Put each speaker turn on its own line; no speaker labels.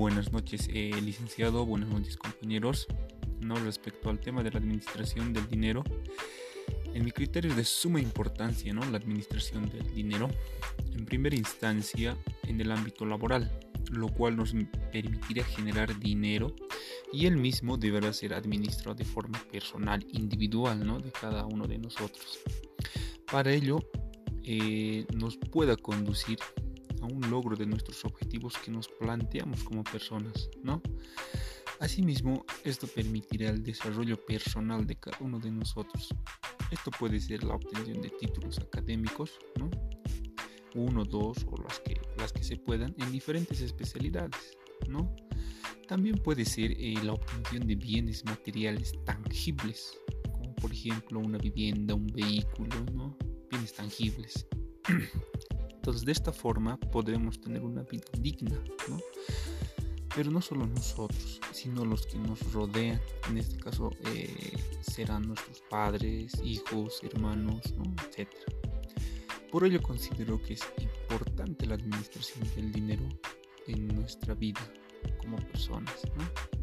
buenas noches eh, licenciado, buenas noches compañeros. No respecto al tema de la administración del dinero, en mi criterio es de suma importancia ¿no? la administración del dinero, en primera instancia en el ámbito laboral, lo cual nos permitirá generar dinero y el mismo deberá ser administrado de forma personal, individual, ¿no? de cada uno de nosotros. Para ello, eh, nos pueda conducir a un logro de nuestros objetivos que nos planteamos como personas, ¿no? Asimismo, esto permitirá el desarrollo personal de cada uno de nosotros. Esto puede ser la obtención de títulos académicos, ¿no? Uno, dos o las que, las que se puedan en diferentes especialidades, ¿no? También puede ser eh, la obtención de bienes materiales tangibles, como por ejemplo una vivienda, un vehículo, ¿no? Bienes tangibles. Entonces, de esta forma podremos tener una vida digna, ¿no? Pero no solo nosotros, sino los que nos rodean. En este caso eh, serán nuestros padres, hijos, hermanos, ¿no? etc. Por ello considero que es importante la administración del dinero en nuestra vida como personas. ¿no?